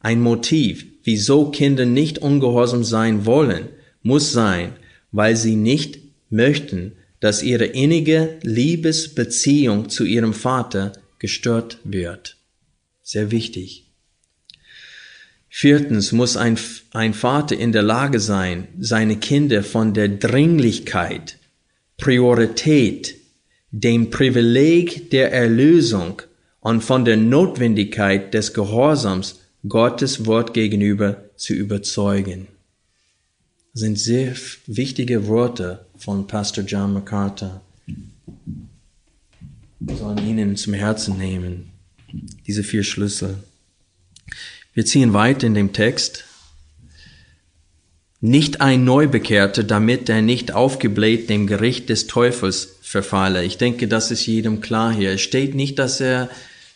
Ein Motiv, wieso Kinder nicht ungehorsam sein wollen, muss sein, weil sie nicht möchten, dass ihre innige Liebesbeziehung zu ihrem Vater gestört wird. Sehr wichtig. Viertens muss ein, ein Vater in der Lage sein, seine Kinder von der Dringlichkeit Priorität, dem Privileg der Erlösung und von der Notwendigkeit des Gehorsams Gottes Wort gegenüber zu überzeugen. Das sind sehr wichtige Worte von Pastor John MacArthur. Wir sollen ihnen zum Herzen nehmen, diese vier Schlüssel. Wir ziehen weiter in dem Text. Nicht ein Neubekehrter, damit er nicht aufgebläht dem Gericht des Teufels verfalle. Ich denke, das ist jedem klar hier. Es steht nicht, dass er,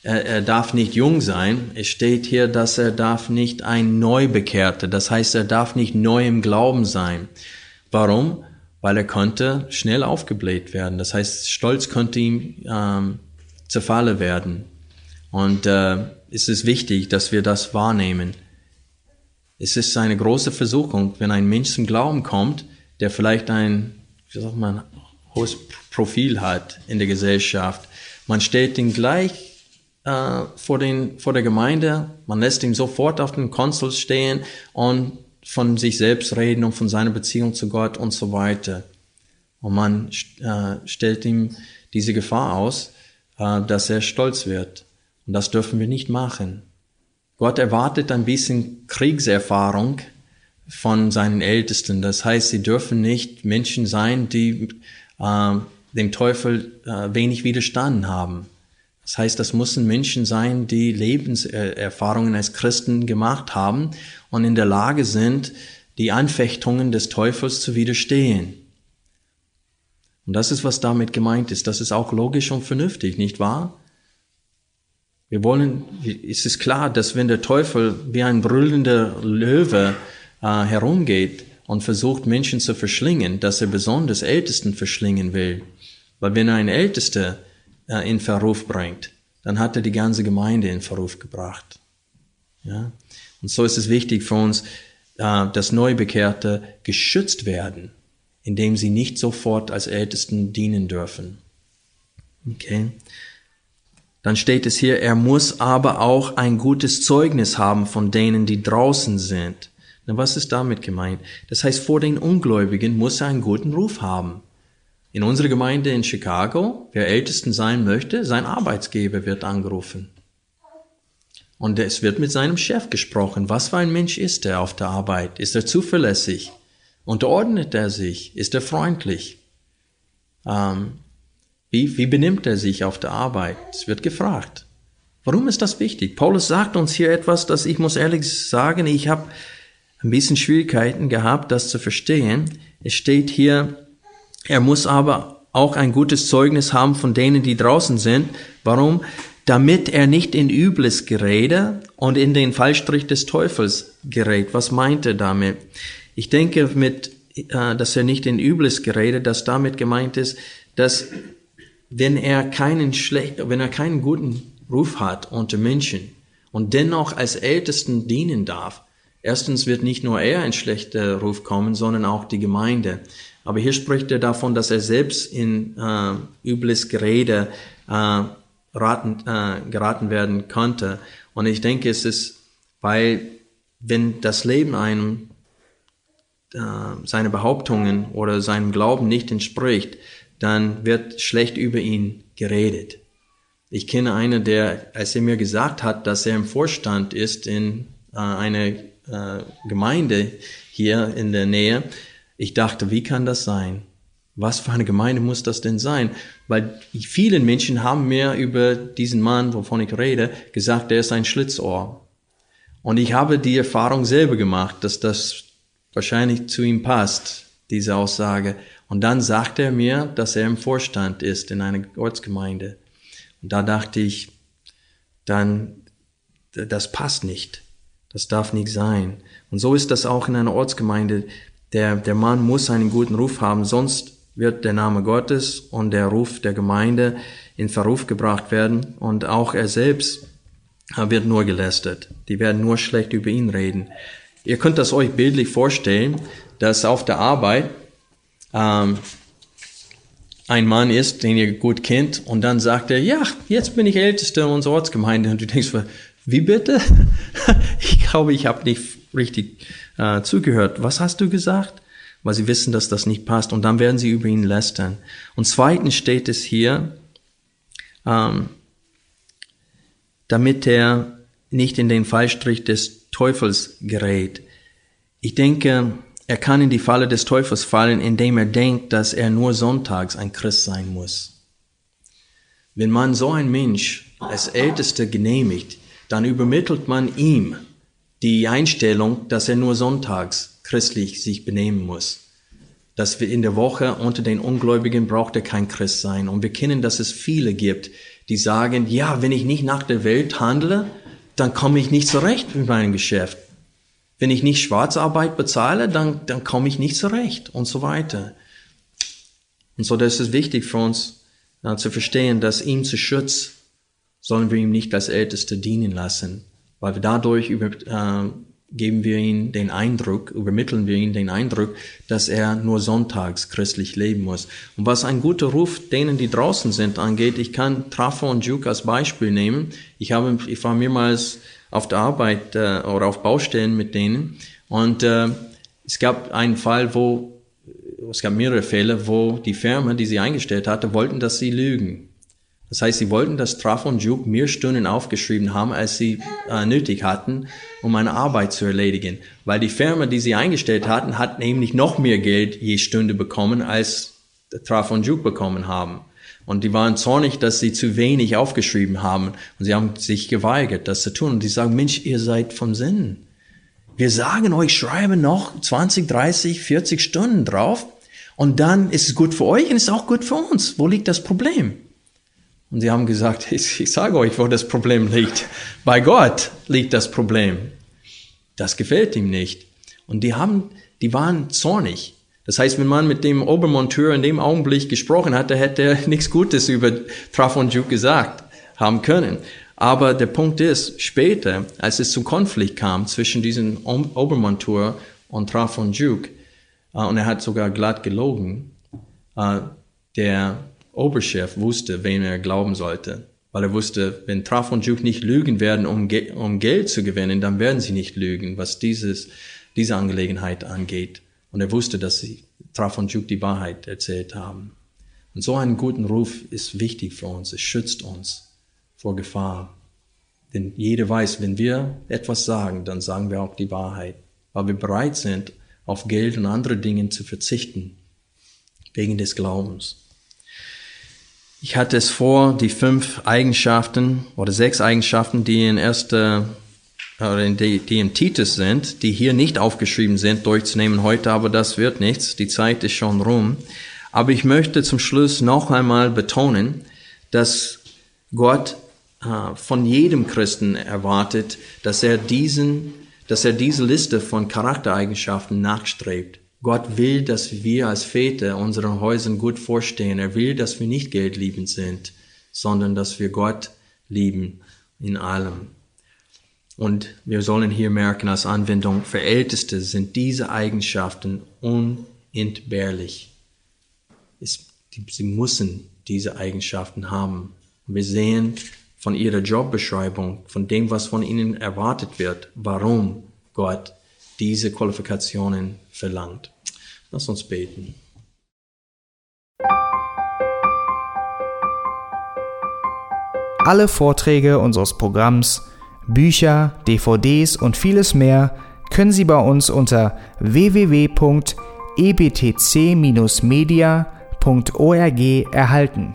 er, er darf nicht jung sein. Es steht hier, dass er darf nicht ein Neubekehrter. Das heißt, er darf nicht neu im Glauben sein. Warum? Weil er konnte schnell aufgebläht werden. Das heißt, Stolz konnte ihm ähm, zur Falle werden. Und äh, es ist wichtig, dass wir das wahrnehmen. Es ist eine große Versuchung, wenn ein Mensch zum Glauben kommt, der vielleicht ein, wie sagt man, hohes Profil hat in der Gesellschaft. Man stellt ihn gleich äh, vor, den, vor der Gemeinde, man lässt ihn sofort auf den Konsul stehen und von sich selbst reden und von seiner Beziehung zu Gott und so weiter. Und man äh, stellt ihm diese Gefahr aus, äh, dass er stolz wird. Und das dürfen wir nicht machen. Gott erwartet ein bisschen Kriegserfahrung von seinen Ältesten. Das heißt, sie dürfen nicht Menschen sein, die äh, dem Teufel äh, wenig widerstanden haben. Das heißt, das müssen Menschen sein, die Lebenserfahrungen als Christen gemacht haben und in der Lage sind, die Anfechtungen des Teufels zu widerstehen. Und das ist, was damit gemeint ist. Das ist auch logisch und vernünftig, nicht wahr? Wir wollen, es ist klar, dass wenn der Teufel wie ein brüllender Löwe äh, herumgeht und versucht, Menschen zu verschlingen, dass er besonders Ältesten verschlingen will. Weil wenn einen Ältester äh, in Verruf bringt, dann hat er die ganze Gemeinde in Verruf gebracht. Ja? Und so ist es wichtig für uns, äh, dass Neubekehrte geschützt werden, indem sie nicht sofort als Ältesten dienen dürfen. Okay? Dann steht es hier, er muss aber auch ein gutes Zeugnis haben von denen, die draußen sind. Na, was ist damit gemeint? Das heißt, vor den Ungläubigen muss er einen guten Ruf haben. In unserer Gemeinde in Chicago, wer Ältesten sein möchte, sein Arbeitsgeber wird angerufen. Und es wird mit seinem Chef gesprochen. Was für ein Mensch ist er auf der Arbeit? Ist er zuverlässig? Unterordnet er sich? Ist er freundlich? Ähm, wie, wie benimmt er sich auf der Arbeit? Es wird gefragt. Warum ist das wichtig? Paulus sagt uns hier etwas, das ich muss ehrlich sagen, ich habe ein bisschen Schwierigkeiten gehabt, das zu verstehen. Es steht hier, er muss aber auch ein gutes Zeugnis haben von denen, die draußen sind. Warum? Damit er nicht in übles Gerede und in den Fallstrich des Teufels gerät. Was meint er damit? Ich denke, mit, äh, dass er nicht in übles Gerede, dass damit gemeint ist, dass wenn er keinen schlecht, wenn er keinen guten Ruf hat unter Menschen und dennoch als Ältesten dienen darf, erstens wird nicht nur er ein schlechter Ruf kommen, sondern auch die Gemeinde. Aber hier spricht er davon, dass er selbst in äh, übles Gerede äh, raten, äh, geraten werden konnte. Und ich denke, es ist, weil wenn das Leben einem äh, seine Behauptungen oder seinem Glauben nicht entspricht, dann wird schlecht über ihn geredet. Ich kenne einen, der, als er mir gesagt hat, dass er im Vorstand ist in äh, einer äh, Gemeinde hier in der Nähe, ich dachte, wie kann das sein? Was für eine Gemeinde muss das denn sein? Weil viele Menschen haben mir über diesen Mann, wovon ich rede, gesagt, er ist ein Schlitzohr. Und ich habe die Erfahrung selber gemacht, dass das wahrscheinlich zu ihm passt, diese Aussage. Und dann sagte er mir, dass er im Vorstand ist in einer Ortsgemeinde. Und da dachte ich, dann, das passt nicht. Das darf nicht sein. Und so ist das auch in einer Ortsgemeinde. Der, der Mann muss einen guten Ruf haben, sonst wird der Name Gottes und der Ruf der Gemeinde in Verruf gebracht werden und auch er selbst wird nur gelästert. Die werden nur schlecht über ihn reden. Ihr könnt das euch bildlich vorstellen, dass auf der Arbeit ähm, ein Mann ist, den ihr gut kennt, und dann sagt er, ja, jetzt bin ich Ältester unserer Ortsgemeinde. Und du denkst, wie bitte? ich glaube, ich habe nicht richtig äh, zugehört. Was hast du gesagt? weil sie wissen, dass das nicht passt. Und dann werden sie über ihn lästern. Und zweitens steht es hier, ähm, damit er nicht in den Fallstrich des Teufels gerät. Ich denke, er kann in die Falle des Teufels fallen, indem er denkt, dass er nur sonntags ein Christ sein muss. Wenn man so ein Mensch als Ältester genehmigt, dann übermittelt man ihm die Einstellung, dass er nur sonntags christlich sich benehmen muss. Dass wir in der Woche unter den Ungläubigen braucht er kein Christ sein. Und wir kennen, dass es viele gibt, die sagen, ja, wenn ich nicht nach der Welt handle, dann komme ich nicht zurecht mit meinem Geschäft. Wenn ich nicht Schwarzarbeit bezahle, dann, dann komme ich nicht zurecht und so weiter. Und so, das ist wichtig für uns äh, zu verstehen, dass ihm zu Schutz sollen wir ihm nicht als Älteste dienen lassen, weil wir dadurch über, äh, geben wir ihm den Eindruck, übermitteln wir ihm den Eindruck, dass er nur sonntags christlich leben muss. Und was ein guter Ruf denen, die draußen sind, angeht, ich kann Trafo und Juke als Beispiel nehmen. Ich habe, ich war mehrmals auf der Arbeit äh, oder auf Baustellen mit denen und äh, es gab einen Fall, wo es gab mehrere Fälle, wo die Firma, die sie eingestellt hatte, wollten, dass sie lügen. Das heißt, sie wollten, dass Traf und Juke mehr Stunden aufgeschrieben haben, als sie äh, nötig hatten, um eine Arbeit zu erledigen. Weil die Firma, die sie eingestellt hatten, hat nämlich noch mehr Geld je Stunde bekommen, als Traf und Juke bekommen haben. Und die waren zornig, dass sie zu wenig aufgeschrieben haben. Und sie haben sich geweigert, das zu tun. Und die sagen, Mensch, ihr seid vom Sinn. Wir sagen euch, schreibe noch 20, 30, 40 Stunden drauf. Und dann ist es gut für euch und ist auch gut für uns. Wo liegt das Problem? Und sie haben gesagt, ich, ich sage euch, wo das Problem liegt. Bei Gott liegt das Problem. Das gefällt ihm nicht. Und die haben, die waren zornig. Das heißt, wenn man mit dem Obermonteur in dem Augenblick gesprochen hatte, hätte er nichts Gutes über Traf und Juk gesagt haben können. Aber der Punkt ist, später, als es zum Konflikt kam zwischen diesem Obermonteur und Traf und Juk, äh, und er hat sogar glatt gelogen, äh, der Oberchef wusste, wem er glauben sollte. Weil er wusste, wenn Traf und Juk nicht lügen werden, um, Ge um Geld zu gewinnen, dann werden sie nicht lügen, was dieses, diese Angelegenheit angeht. Und er wusste, dass sie Traf und Juk die Wahrheit erzählt haben. Und so einen guten Ruf ist wichtig für uns. Es schützt uns vor Gefahr. Denn jeder weiß, wenn wir etwas sagen, dann sagen wir auch die Wahrheit. Weil wir bereit sind, auf Geld und andere Dinge zu verzichten. Wegen des Glaubens. Ich hatte es vor, die fünf Eigenschaften oder sechs Eigenschaften, die in erster oder die, die im Titus sind, die hier nicht aufgeschrieben sind, durchzunehmen heute, aber das wird nichts. Die Zeit ist schon rum. Aber ich möchte zum Schluss noch einmal betonen, dass Gott äh, von jedem Christen erwartet, dass er diesen, dass er diese Liste von Charaktereigenschaften nachstrebt. Gott will, dass wir als Väter unseren Häusern gut vorstehen. Er will, dass wir nicht geldliebend sind, sondern dass wir Gott lieben in allem. Und wir sollen hier merken als Anwendung, für Älteste sind diese Eigenschaften unentbehrlich. Es, sie müssen diese Eigenschaften haben. Wir sehen von ihrer Jobbeschreibung, von dem, was von ihnen erwartet wird, warum Gott diese Qualifikationen verlangt. Lass uns beten. Alle Vorträge unseres Programms, Bücher, DVDs und vieles mehr können Sie bei uns unter www.ebtc-media.org erhalten.